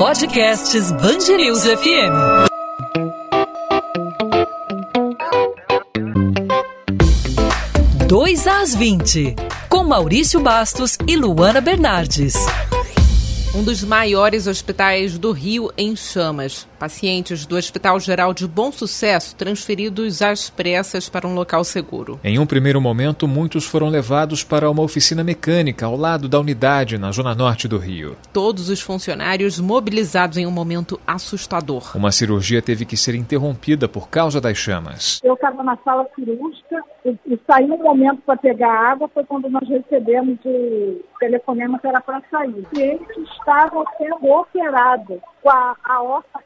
Podcasts Bangerils FM. Dois às 20, com Maurício Bastos e Luana Bernardes. Um dos maiores hospitais do Rio em chamas. Pacientes do Hospital Geral de Bom Sucesso transferidos às pressas para um local seguro. Em um primeiro momento, muitos foram levados para uma oficina mecânica ao lado da unidade, na zona norte do Rio. Todos os funcionários mobilizados em um momento assustador. Uma cirurgia teve que ser interrompida por causa das chamas. Eu estava na sala cirúrgica e, e saí um momento para pegar água, foi quando nós recebemos o telefonema que era para sair. E eles estavam sendo operados com a aorta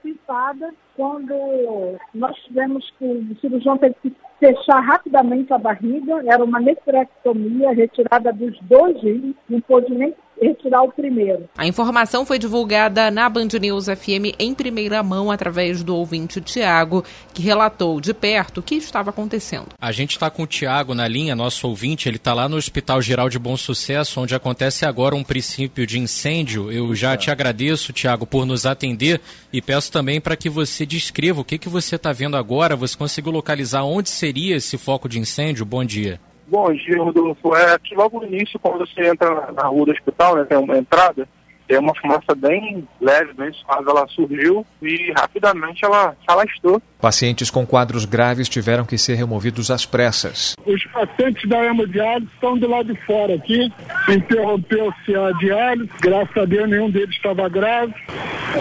quando nós tivemos que o cirurgião teve que fechar rapidamente a barriga, era uma nefrectomia, retirada dos dois rins, não pôde nem retirar o primeiro. A informação foi divulgada na Band News FM em primeira mão através do ouvinte Tiago, que relatou de perto o que estava acontecendo. A gente está com o Tiago na linha, nosso ouvinte, ele está lá no Hospital Geral de Bom Sucesso, onde acontece agora um princípio de incêndio. Eu já te agradeço, Tiago, por nos atender e peço também para que você descreva o que, que você está vendo agora, você conseguiu localizar onde seria esse foco de incêndio? Bom dia. Bom dia, Rodolfo. É aqui logo no início, quando você entra na rua do hospital, né, tem uma entrada, tem uma fumaça bem leve, bem suave, ela surgiu e rapidamente ela se alastrou. Pacientes com quadros graves tiveram que ser removidos às pressas. Os pacientes da hemodiálise estão do lado de fora aqui. Interrompeu-se a diálise, graças a Deus nenhum deles estava grave.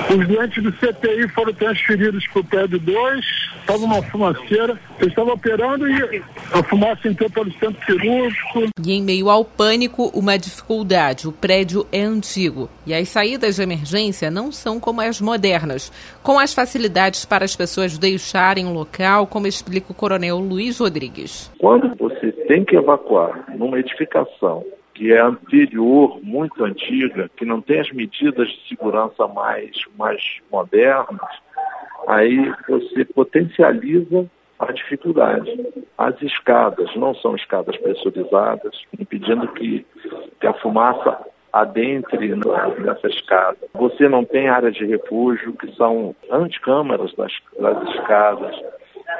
Os doentes do CTI foram transferidos para o prédio 2, estava uma fumaceira. Eles estavam operando e a fumaça entrou pelo centro cirúrgico. E em meio ao pânico, uma dificuldade. O prédio é antigo e as saídas de emergência não são como as modernas, com as facilidades para as pessoas deixarem o local, como explica o coronel Luiz Rodrigues. Quando você tem que evacuar numa edificação que é anterior, muito antiga, que não tem as medidas de segurança mais, mais modernas, aí você potencializa a dificuldade. As escadas não são escadas pressurizadas, impedindo que, que a fumaça adentre nessa escada. Você não tem áreas de refúgio, que são antecâmaras das, das escadas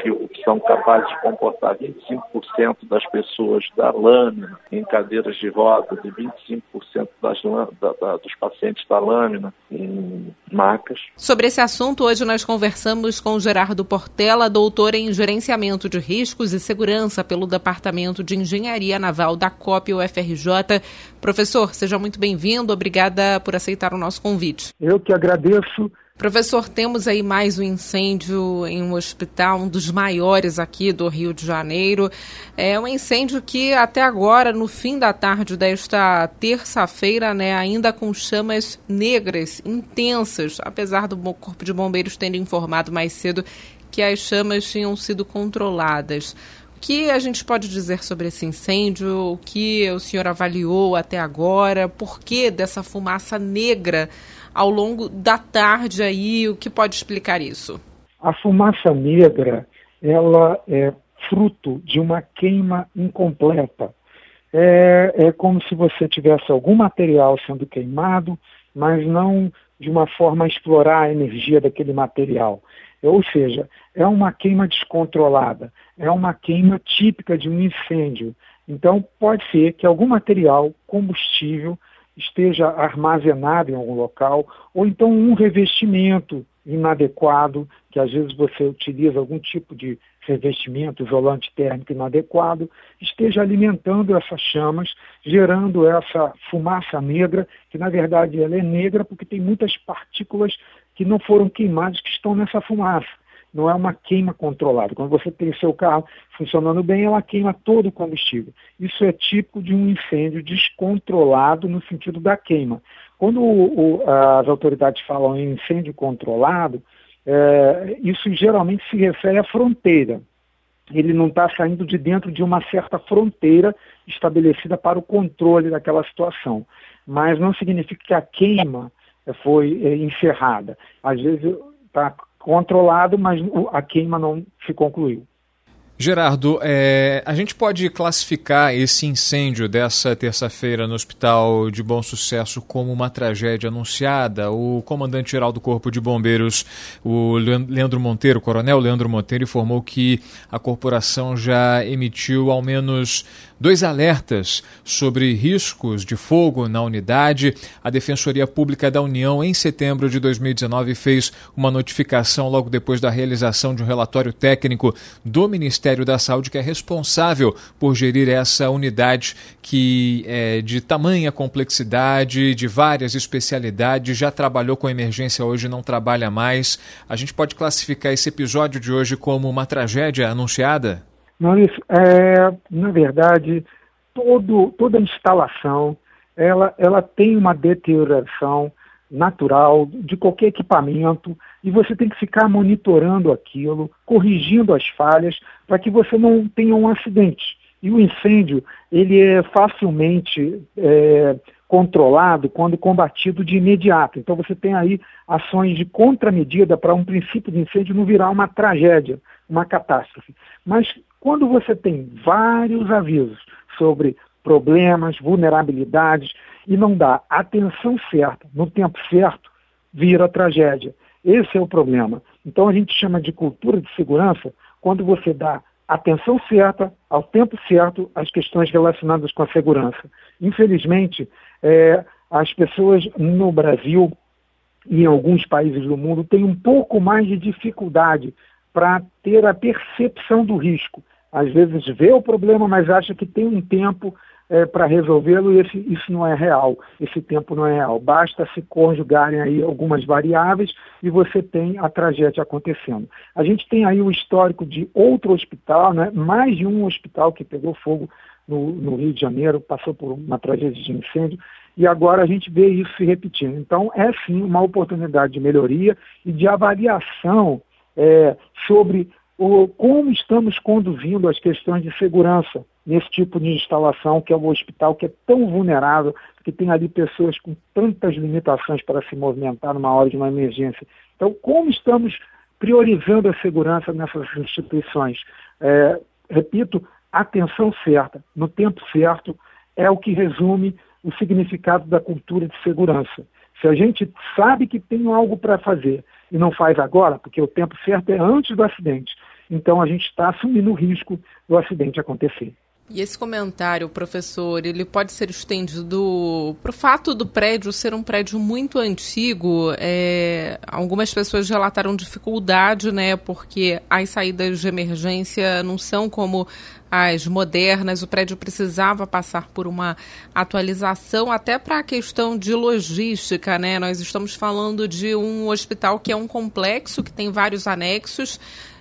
que são capazes de comportar 25% das pessoas da lâmina em cadeiras de rodas e 25% das, da, da, dos pacientes da lâmina em macas. Sobre esse assunto, hoje nós conversamos com Gerardo Portela, doutor em gerenciamento de riscos e segurança pelo Departamento de Engenharia Naval da COP UFRJ. Professor, seja muito bem-vindo. Obrigada por aceitar o nosso convite. Eu que agradeço. Professor, temos aí mais um incêndio em um hospital, um dos maiores aqui do Rio de Janeiro. É um incêndio que até agora, no fim da tarde desta terça-feira, né, ainda com chamas negras, intensas, apesar do Corpo de Bombeiros tendo informado mais cedo que as chamas tinham sido controladas. O que a gente pode dizer sobre esse incêndio? O que o senhor avaliou até agora? Por que dessa fumaça negra? Ao longo da tarde aí? O que pode explicar isso? A fumaça negra, ela é fruto de uma queima incompleta. É, é como se você tivesse algum material sendo queimado, mas não de uma forma a explorar a energia daquele material. Ou seja, é uma queima descontrolada, é uma queima típica de um incêndio. Então, pode ser que algum material, combustível, esteja armazenado em algum local, ou então um revestimento inadequado, que às vezes você utiliza algum tipo de revestimento isolante térmico inadequado, esteja alimentando essas chamas, gerando essa fumaça negra, que na verdade ela é negra porque tem muitas partículas que não foram queimadas que estão nessa fumaça não é uma queima controlada. Quando você tem o seu carro funcionando bem, ela queima todo o combustível. Isso é típico de um incêndio descontrolado no sentido da queima. Quando o, o, as autoridades falam em incêndio controlado, é, isso geralmente se refere à fronteira. Ele não está saindo de dentro de uma certa fronteira estabelecida para o controle daquela situação. Mas não significa que a queima foi é, encerrada. Às vezes está controlado, mas a queima não se concluiu. Gerardo, é, a gente pode classificar esse incêndio dessa terça-feira no Hospital de Bom Sucesso como uma tragédia anunciada? O comandante-geral do Corpo de Bombeiros, o Leandro Monteiro, o coronel Leandro Monteiro, informou que a corporação já emitiu ao menos dois alertas sobre riscos de fogo na unidade. A Defensoria Pública da União, em setembro de 2019, fez uma notificação logo depois da realização de um relatório técnico do Ministério da Saúde, que é responsável por gerir essa unidade que é de tamanha complexidade, de várias especialidades, já trabalhou com emergência, hoje não trabalha mais. A gente pode classificar esse episódio de hoje como uma tragédia anunciada? Maurício, é, na verdade, todo, toda instalação ela, ela tem uma deterioração natural de qualquer equipamento e você tem que ficar monitorando aquilo, corrigindo as falhas para que você não tenha um acidente. E o incêndio ele é facilmente é, controlado quando combatido de imediato. Então você tem aí ações de contramedida para um princípio de incêndio não virar uma tragédia, uma catástrofe. Mas quando você tem vários avisos sobre problemas, vulnerabilidades e não dá atenção certa no tempo certo, vira tragédia. Esse é o problema. Então a gente chama de cultura de segurança quando você dá atenção certa, ao tempo certo, às questões relacionadas com a segurança. Infelizmente, é, as pessoas no Brasil e em alguns países do mundo têm um pouco mais de dificuldade para ter a percepção do risco às vezes vê o problema, mas acha que tem um tempo é, para resolvê-lo e esse, isso não é real. Esse tempo não é real. Basta se conjugarem aí algumas variáveis e você tem a tragédia acontecendo. A gente tem aí o histórico de outro hospital, né? mais de um hospital que pegou fogo no, no Rio de Janeiro, passou por uma tragédia de incêndio, e agora a gente vê isso se repetindo. Então, é sim uma oportunidade de melhoria e de avaliação é, sobre o, como estamos conduzindo as questões de segurança nesse tipo de instalação, que é um hospital que é tão vulnerável, que tem ali pessoas com tantas limitações para se movimentar numa hora de uma emergência. Então, como estamos priorizando a segurança nessas instituições? É, repito, atenção certa, no tempo certo, é o que resume o significado da cultura de segurança. Se a gente sabe que tem algo para fazer e não faz agora, porque o tempo certo é antes do acidente, então a gente está assumindo o risco do acidente acontecer. E esse comentário, professor, ele pode ser estendido para o fato do prédio ser um prédio muito antigo. É, algumas pessoas relataram dificuldade, né? Porque as saídas de emergência não são como as modernas. O prédio precisava passar por uma atualização, até para a questão de logística, né? Nós estamos falando de um hospital que é um complexo, que tem vários anexos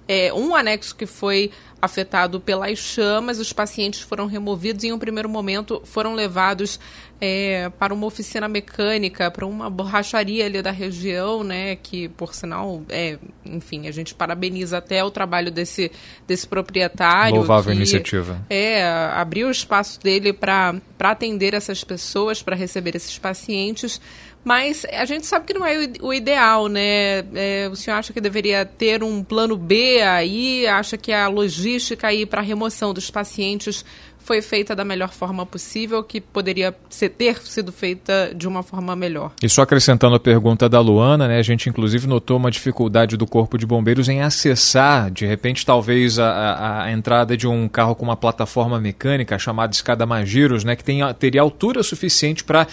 é, um anexo que foi afetado pelas chamas, os pacientes foram removidos e em um primeiro momento foram levados é, para uma oficina mecânica, para uma borracharia ali da região, né, que por sinal, é, enfim, a gente parabeniza até o trabalho desse, desse proprietário. Louvável que, iniciativa. É, abriu o espaço dele para atender essas pessoas, para receber esses pacientes, mas a gente sabe que não é o ideal, né? É, o senhor acha que deveria ter um plano B aí? Acha que a logística aí para a remoção dos pacientes foi feita da melhor forma possível, que poderia ser, ter sido feita de uma forma melhor. E só acrescentando a pergunta da Luana, né, a gente inclusive notou uma dificuldade do Corpo de Bombeiros em acessar, de repente, talvez a, a, entrada de um carro com uma plataforma mecânica chamada escada Magiros, né, que tem, teria altura suficiente para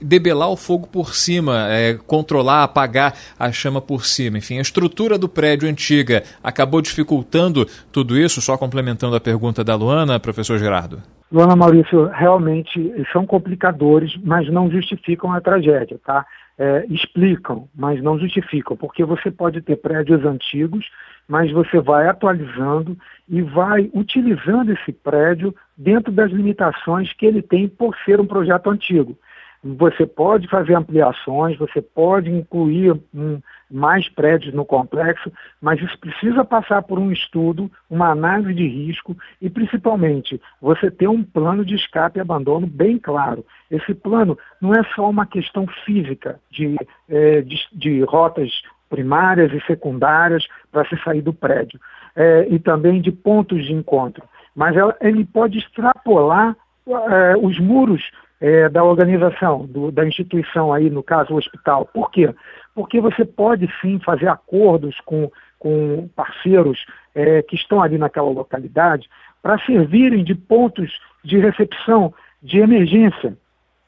debelar o fogo por cima, é, controlar, apagar a chama por cima. Enfim, a estrutura do prédio antiga acabou dificultando tudo isso, só complementando a pergunta da Luana, professor Gerardo. Luana Maurício, realmente são complicadores, mas não justificam a tragédia, tá? É, explicam, mas não justificam, porque você pode ter prédios antigos, mas você vai atualizando e vai utilizando esse prédio dentro das limitações que ele tem por ser um projeto antigo. Você pode fazer ampliações, você pode incluir um, mais prédios no complexo, mas isso precisa passar por um estudo, uma análise de risco e, principalmente, você ter um plano de escape e abandono bem claro. Esse plano não é só uma questão física de, é, de, de rotas primárias e secundárias para se sair do prédio. é, e também de pontos de encontro. Mas ela, ele pode extrapolar é, os muros é, da organização, do, da instituição aí, no caso o hospital. Por quê? Porque você pode sim fazer acordos com, com parceiros é, que estão ali naquela localidade para servirem de pontos de recepção de emergência.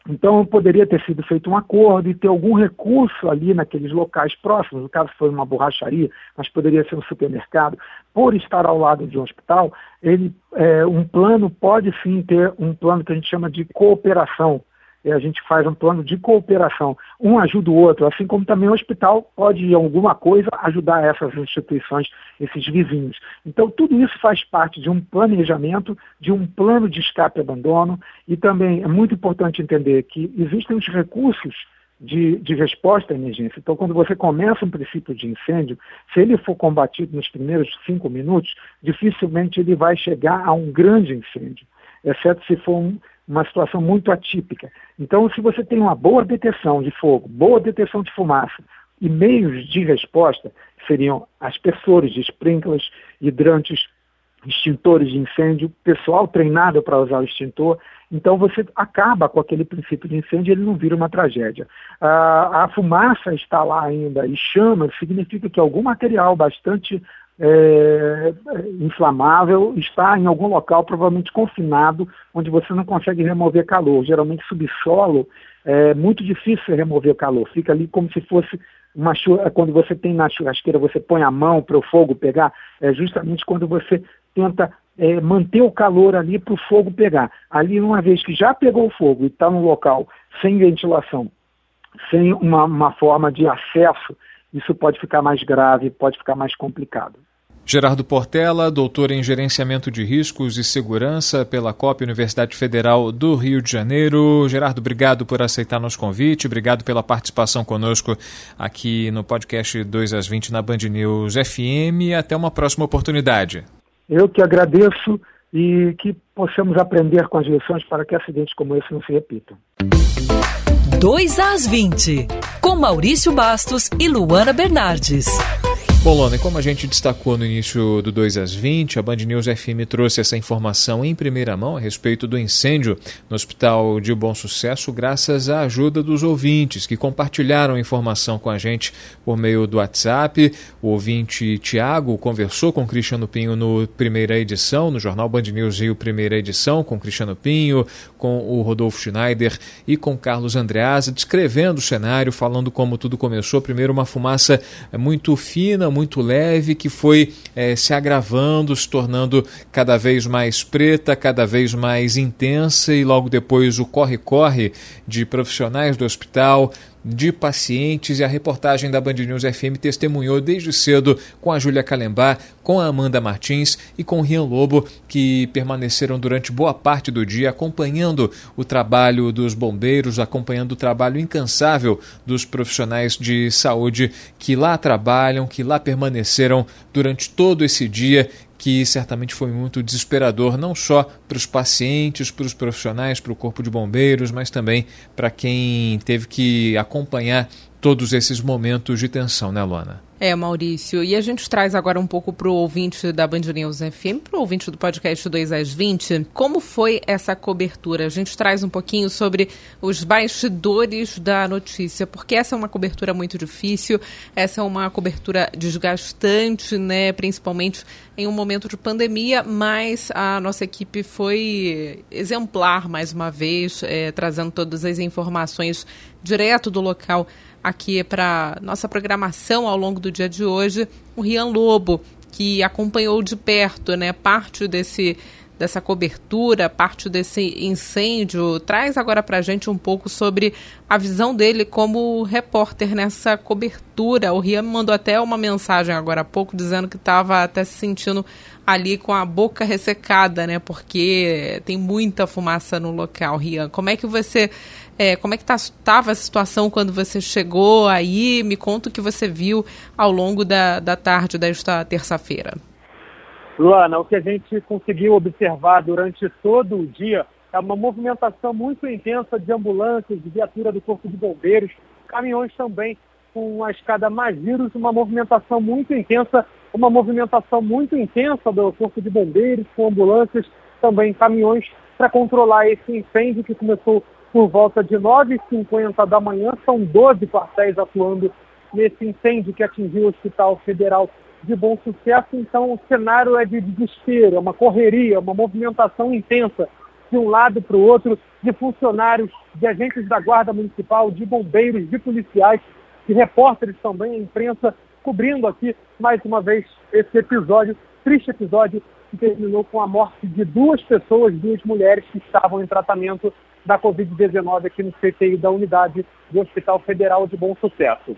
Então, poderia ter sido feito um acordo e ter algum recurso ali naqueles locais próximos, no caso foi uma borracharia, mas poderia ser um supermercado, por estar ao lado de um hospital, ele, é, um plano pode sim ter um plano que a gente chama de cooperação, a gente faz um plano de cooperação. Um ajuda o outro, assim como também o hospital pode, em alguma coisa, ajudar essas instituições, esses vizinhos. Então, tudo isso faz parte de um planejamento, de um plano de escape e abandono, e também é muito importante entender que existem os recursos de, de, resposta à emergência. Então, quando você começa um princípio de incêndio, se ele for combatido nos primeiros cinco minutos, dificilmente ele vai chegar a um grande incêndio, exceto se for um, uma situação muito atípica. Então, se você tem uma boa detecção de fogo, boa detecção de fumaça e meios de resposta, seriam aspersores sprinklers, hidrantes, extintores de incêndio, pessoal treinado para usar o extintor, então você acaba com aquele princípio de incêndio e ele não vira uma tragédia. a fumaça está lá ainda e chama, significa que algum material bastante é, inflamável está em algum local, provavelmente confinado, onde você não consegue remover calor. Geralmente, subsolo é muito difícil remover calor. Fica ali como se fosse uma quando você tem na churrasqueira, você põe a mão para o fogo pegar, é justamente quando você tenta é, manter o calor ali para o fogo pegar. Ali, uma vez que já pegou o fogo e está no local sem ventilação, sem uma, uma forma de acesso, isso pode ficar mais grave, pode ficar mais complicado. Gerardo Portela, doutor em Gerenciamento de Riscos e Segurança pela COP Universidade Federal do Rio de Janeiro. Gerardo, obrigado por aceitar nosso convite, obrigado pela participação conosco aqui no podcast 2 às 20 na Band News FM. Até uma próxima oportunidade. Eu que agradeço e que possamos aprender com as lições para que acidentes como esse não se repitam. 2 às 20, com Maurício Bastos e Luana Bernardes. Bom, Lona, como a gente destacou no início do 2 às 20, a Band News FM trouxe essa informação em primeira mão a respeito do incêndio no Hospital de Bom Sucesso, graças à ajuda dos ouvintes que compartilharam a informação com a gente por meio do WhatsApp. O ouvinte Tiago conversou com Cristiano Pinho no primeira edição, no jornal Band News Rio, primeira edição, com Cristiano Pinho, com o Rodolfo Schneider e com Carlos Andreasa, descrevendo o cenário, falando como tudo começou. Primeiro, uma fumaça muito fina, muito leve que foi é, se agravando, se tornando cada vez mais preta, cada vez mais intensa, e logo depois o corre-corre de profissionais do hospital, de pacientes. E a reportagem da Band News FM testemunhou desde cedo com a Júlia Calembar, com a Amanda Martins e com o Rian Lobo, que permaneceram durante boa parte do dia acompanhando o trabalho dos bombeiros, acompanhando o trabalho incansável dos profissionais de saúde que lá trabalham, que lá permaneceram durante todo esse dia que certamente foi muito desesperador, não só para os pacientes, para os profissionais, para o corpo de bombeiros, mas também para quem teve que acompanhar todos esses momentos de tensão, né, Luana? É, Maurício. E a gente traz agora um pouco para o ouvinte da Band News FM, para o ouvinte do podcast 2 às 20, como foi essa cobertura? A gente traz um pouquinho sobre os bastidores da notícia, porque essa é uma cobertura muito difícil, essa é uma cobertura desgastante, né? Principalmente em um momento de pandemia, mas a nossa equipe foi exemplar mais uma vez, é, trazendo todas as informações direto do local aqui para nossa programação ao longo do dia de hoje, o Rian Lobo, que acompanhou de perto né, parte desse, dessa cobertura, parte desse incêndio. Traz agora para a gente um pouco sobre a visão dele como repórter nessa cobertura. O Rian mandou até uma mensagem agora há pouco dizendo que estava até se sentindo ali com a boca ressecada, né? Porque tem muita fumaça no local, Rian. Como é que você é, como é que estava tá, a situação quando você chegou aí? Me conta o que você viu ao longo da, da tarde desta terça-feira. Luana, o que a gente conseguiu observar durante todo o dia é uma movimentação muito intensa de ambulâncias, de viatura do Corpo de Bombeiros, caminhões também com a escada mais vírus, uma movimentação muito intensa uma movimentação muito intensa do Corpo de Bombeiros, com ambulâncias, também caminhões, para controlar esse incêndio que começou por volta de 9h50 da manhã. São 12 quartéis atuando nesse incêndio que atingiu o Hospital Federal de Bom Sucesso. Então, o cenário é de desespero, é uma correria, uma movimentação intensa de um lado para o outro, de funcionários, de agentes da Guarda Municipal, de bombeiros, de policiais, de repórteres também, a imprensa, cobrindo aqui mais uma vez esse episódio, triste episódio, que terminou com a morte de duas pessoas, duas mulheres que estavam em tratamento da Covid-19 aqui no CTI da unidade do Hospital Federal de Bom Sucesso.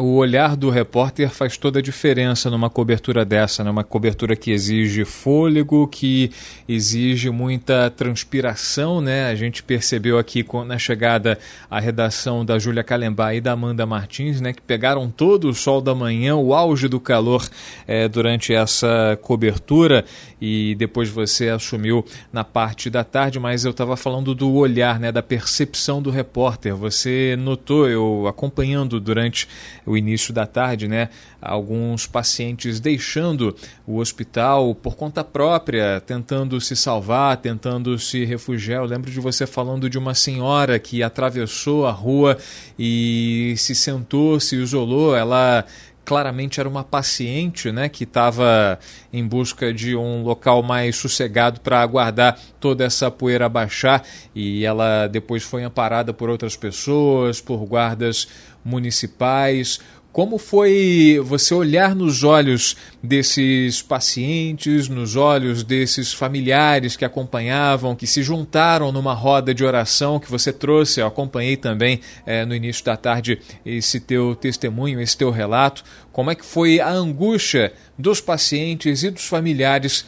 O olhar do repórter faz toda a diferença numa cobertura dessa, numa cobertura que exige fôlego, que exige muita transpiração, né? A gente percebeu aqui na chegada à redação da Júlia Calembá e da Amanda Martins, né, que pegaram todo o sol da manhã, o auge do calor é, durante essa cobertura e depois você assumiu na parte da tarde, mas eu estava falando do olhar, né, da percepção do repórter. Você notou, eu acompanhando durante o início da tarde, né, alguns pacientes deixando o hospital por conta própria, tentando se salvar, tentando se refugiar. Eu lembro de você falando de uma senhora que atravessou a rua e se sentou, se isolou. Ela claramente era uma paciente né, que estava em busca de um local mais sossegado para aguardar toda essa poeira baixar e ela depois foi amparada por outras pessoas, por guardas municipais. Como foi você olhar nos olhos desses pacientes, nos olhos desses familiares que acompanhavam, que se juntaram numa roda de oração que você trouxe? Eu acompanhei também é, no início da tarde esse teu testemunho, esse teu relato. Como é que foi a angústia dos pacientes e dos familiares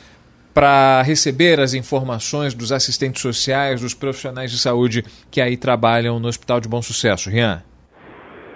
para receber as informações dos assistentes sociais, dos profissionais de saúde que aí trabalham no Hospital de Bom Sucesso? Rian?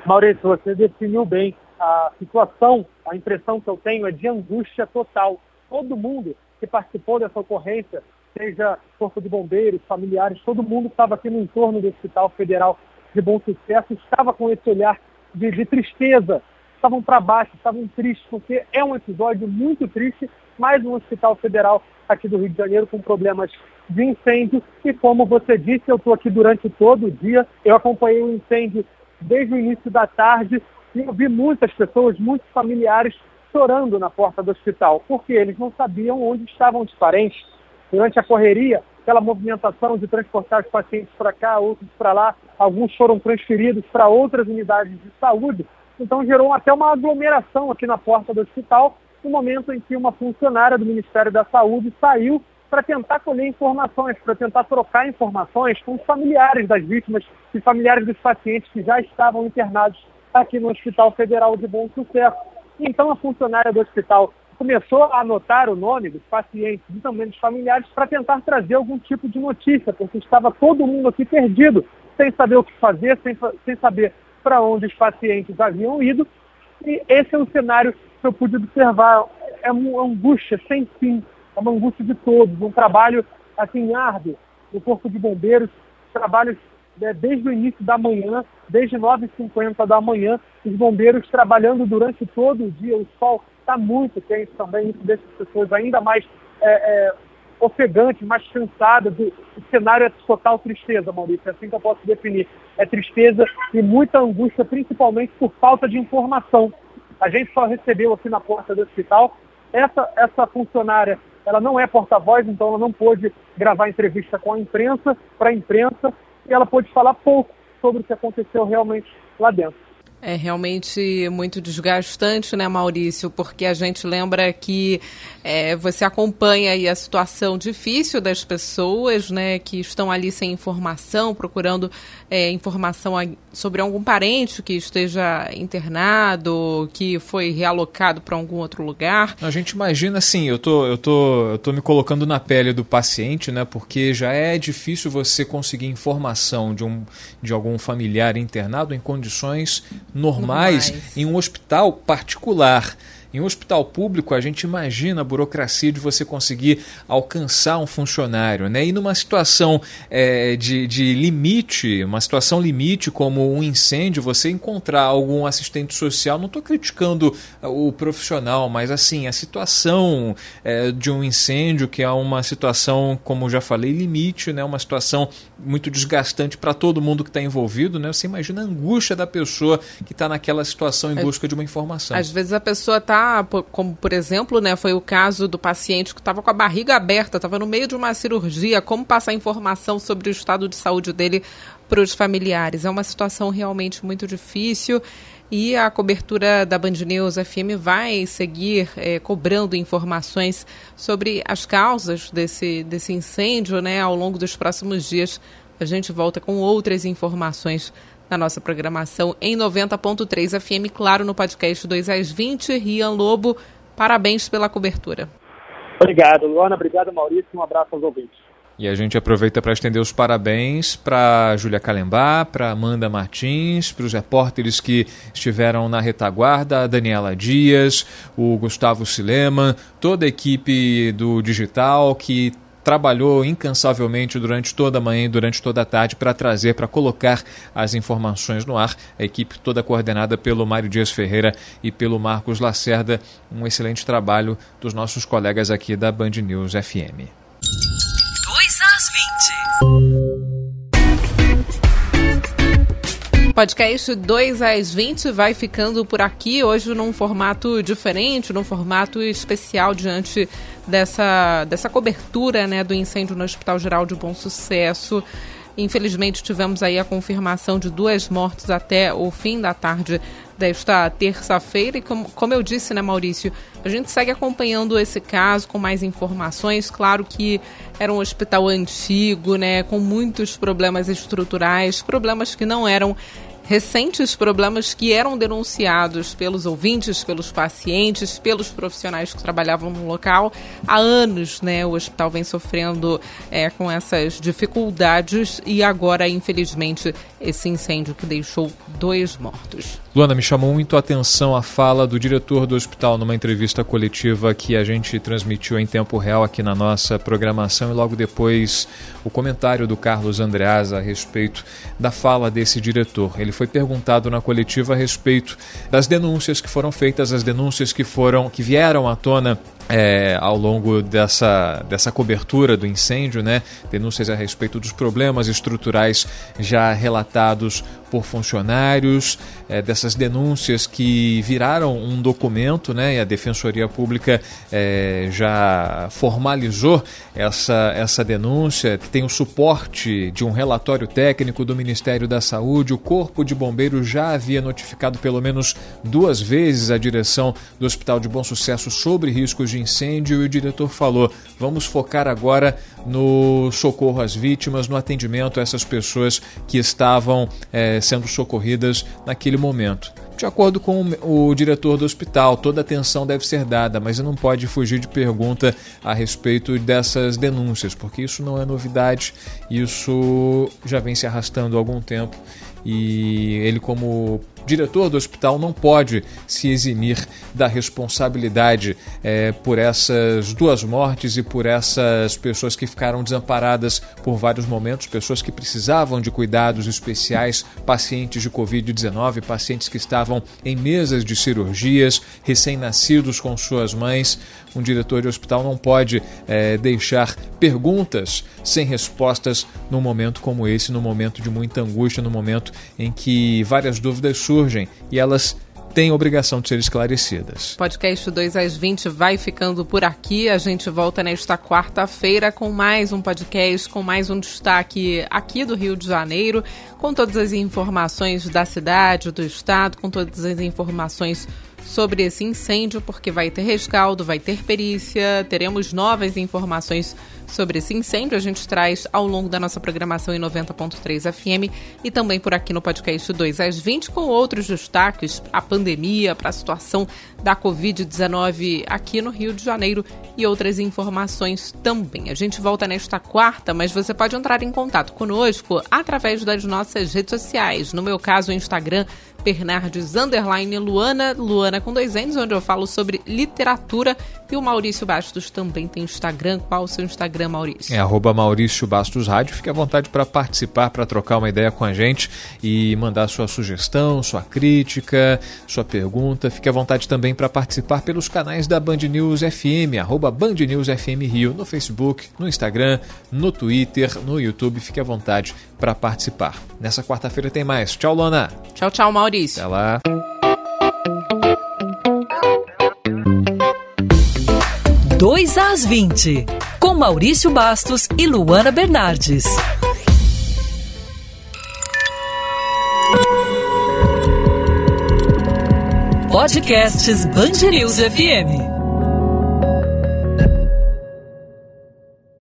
Maurício, você definiu bem a situação, a impressão que eu tenho é de angústia total. Todo mundo que participou dessa ocorrência, seja Corpo de Bombeiros, familiares, todo mundo que estava aqui no entorno do Hospital Federal de Bom Sucesso estava com esse olhar de, de tristeza, estavam para baixo, estavam tristes, porque é um episódio muito triste, mais um hospital federal aqui do Rio de Janeiro com problemas de incêndio. E como você disse, eu estou aqui durante todo o dia, eu acompanhei o incêndio desde o início da tarde e eu vi muitas pessoas, muitos familiares chorando na porta do hospital, porque eles não sabiam onde estavam os parentes. Durante a correria, aquela movimentação de transportar os pacientes para cá, outros para lá, alguns foram transferidos para outras unidades de saúde, então gerou até uma aglomeração aqui na porta do hospital, no momento em que uma funcionária do Ministério da Saúde saiu para tentar colher informações, para tentar trocar informações com os familiares das vítimas e familiares dos pacientes que já estavam internados aqui no Hospital Federal de Bom Sucesso. Então a funcionária do hospital começou a anotar o nome dos pacientes e também dos familiares para tentar trazer algum tipo de notícia, porque estava todo mundo aqui perdido, sem saber o que fazer, sem, sem saber para onde os pacientes haviam ido. E esse é o cenário que eu pude observar. É uma angústia sem fim é uma angústia de todos, um trabalho assim árduo. Do Corpo de Bombeiros, trabalhos né, desde o início da manhã, desde 9h50 da manhã, os bombeiros trabalhando durante todo o dia, o sol está muito quente também, isso deixa as pessoas ainda mais é, é, ofegantes, mais cansadas, o, o cenário é total tristeza, Maurício, é assim que eu posso definir, é tristeza e muita angústia, principalmente por falta de informação. A gente só recebeu aqui na porta do hospital essa, essa funcionária ela não é porta-voz, então ela não pôde gravar entrevista com a imprensa, para a imprensa, e ela pôde falar pouco sobre o que aconteceu realmente lá dentro. É realmente muito desgastante, né, Maurício? Porque a gente lembra que é, você acompanha a situação difícil das pessoas, né, que estão ali sem informação, procurando é, informação sobre algum parente que esteja internado, que foi realocado para algum outro lugar. A gente imagina assim, eu tô, eu tô, eu tô me colocando na pele do paciente, né, porque já é difícil você conseguir informação de, um, de algum familiar internado em condições normais, normais. em um hospital particular. Em um hospital público, a gente imagina a burocracia de você conseguir alcançar um funcionário. Né? E numa situação é, de, de limite, uma situação limite como um incêndio, você encontrar algum assistente social, não estou criticando o profissional, mas assim, a situação é, de um incêndio, que é uma situação, como já falei, limite, né? uma situação muito desgastante para todo mundo que está envolvido. Né? Você imagina a angústia da pessoa que está naquela situação em busca de uma informação. Às vezes a pessoa está, como por exemplo, né, foi o caso do paciente que estava com a barriga aberta, estava no meio de uma cirurgia, como passar informação sobre o estado de saúde dele para os familiares. É uma situação realmente muito difícil e a cobertura da Band News FM vai seguir é, cobrando informações sobre as causas desse, desse incêndio né, ao longo dos próximos dias. A gente volta com outras informações na nossa programação em 90.3 FM, claro, no podcast 2 às 20. Rian Lobo, parabéns pela cobertura. Obrigado, Luana. Obrigado, Maurício. Um abraço aos ouvintes. E a gente aproveita para estender os parabéns para Júlia Calembá, para Amanda Martins, para os repórteres que estiveram na retaguarda, a Daniela Dias, o Gustavo Silema, toda a equipe do Digital que trabalhou incansavelmente durante toda a manhã e durante toda a tarde para trazer, para colocar as informações no ar. A equipe toda coordenada pelo Mário Dias Ferreira e pelo Marcos Lacerda. Um excelente trabalho dos nossos colegas aqui da Band News FM. 2 às 20. Podcast 2 às 20 vai ficando por aqui, hoje num formato diferente, num formato especial diante dessa, dessa cobertura né, do incêndio no Hospital Geral de Bom Sucesso. Infelizmente, tivemos aí a confirmação de duas mortes até o fim da tarde desta terça-feira. E como, como eu disse, né, Maurício, a gente segue acompanhando esse caso com mais informações. Claro que era um hospital antigo, né, com muitos problemas estruturais, problemas que não eram recentes problemas que eram denunciados pelos ouvintes, pelos pacientes, pelos profissionais que trabalhavam no local. Há anos, né, o hospital vem sofrendo é, com essas dificuldades e agora, infelizmente, esse incêndio que deixou dois mortos. Luana, me chamou muito a atenção a fala do diretor do hospital numa entrevista coletiva que a gente transmitiu em tempo real aqui na nossa programação e logo depois o comentário do Carlos Andreasa a respeito da fala desse diretor. Ele foi perguntado na coletiva a respeito das denúncias que foram feitas, as denúncias que foram que vieram à tona é, ao longo dessa, dessa cobertura do incêndio, né? denúncias a respeito dos problemas estruturais já relatados por funcionários, é, dessas denúncias que viraram um documento, né? e a Defensoria Pública é, já formalizou essa, essa denúncia, que tem o suporte de um relatório técnico do Ministério da Saúde. O Corpo de Bombeiros já havia notificado pelo menos duas vezes a direção do Hospital de Bom Sucesso sobre riscos de incêndio e o diretor falou: vamos focar agora no socorro às vítimas, no atendimento a essas pessoas que estavam é, sendo socorridas naquele momento. De acordo com o diretor do hospital, toda atenção deve ser dada, mas não pode fugir de pergunta a respeito dessas denúncias, porque isso não é novidade, isso já vem se arrastando há algum tempo e ele, como diretor do hospital não pode se eximir da responsabilidade é, por essas duas mortes e por essas pessoas que ficaram desamparadas por vários momentos, pessoas que precisavam de cuidados especiais, pacientes de Covid-19, pacientes que estavam em mesas de cirurgias, recém-nascidos com suas mães. Um diretor de hospital não pode é, deixar perguntas sem respostas num momento como esse, num momento de muita angústia, num momento em que várias dúvidas surgem e elas têm obrigação de ser esclarecidas. Podcast 2 às 20 vai ficando por aqui. A gente volta nesta quarta-feira com mais um podcast, com mais um destaque aqui do Rio de Janeiro, com todas as informações da cidade, do estado, com todas as informações sobre esse incêndio, porque vai ter rescaldo, vai ter perícia, teremos novas informações sobre esse incêndio. A gente traz ao longo da nossa programação em 90.3 FM e também por aqui no podcast 2 às 20 com outros destaques, a pandemia, para a situação da Covid-19 aqui no Rio de Janeiro e outras informações também. A gente volta nesta quarta, mas você pode entrar em contato conosco através das nossas redes sociais. No meu caso, o Instagram Bernardes underline Luana, Luana com dois N's, onde eu falo sobre literatura. E o Maurício Bastos também tem Instagram. Qual o seu Instagram, Maurício? É arroba Maurício Bastos Rádio. Fique à vontade para participar, para trocar uma ideia com a gente e mandar sua sugestão, sua crítica, sua pergunta. Fique à vontade também para participar pelos canais da Band News FM, arroba Band News FM Rio, no Facebook, no Instagram, no Twitter, no YouTube. Fique à vontade para participar. Nessa quarta-feira tem mais. Tchau, Lona. Tchau, tchau, Maurício. Até lá. Dois às 20, com Maurício Bastos e Luana Bernardes. Podcasts Band News FM.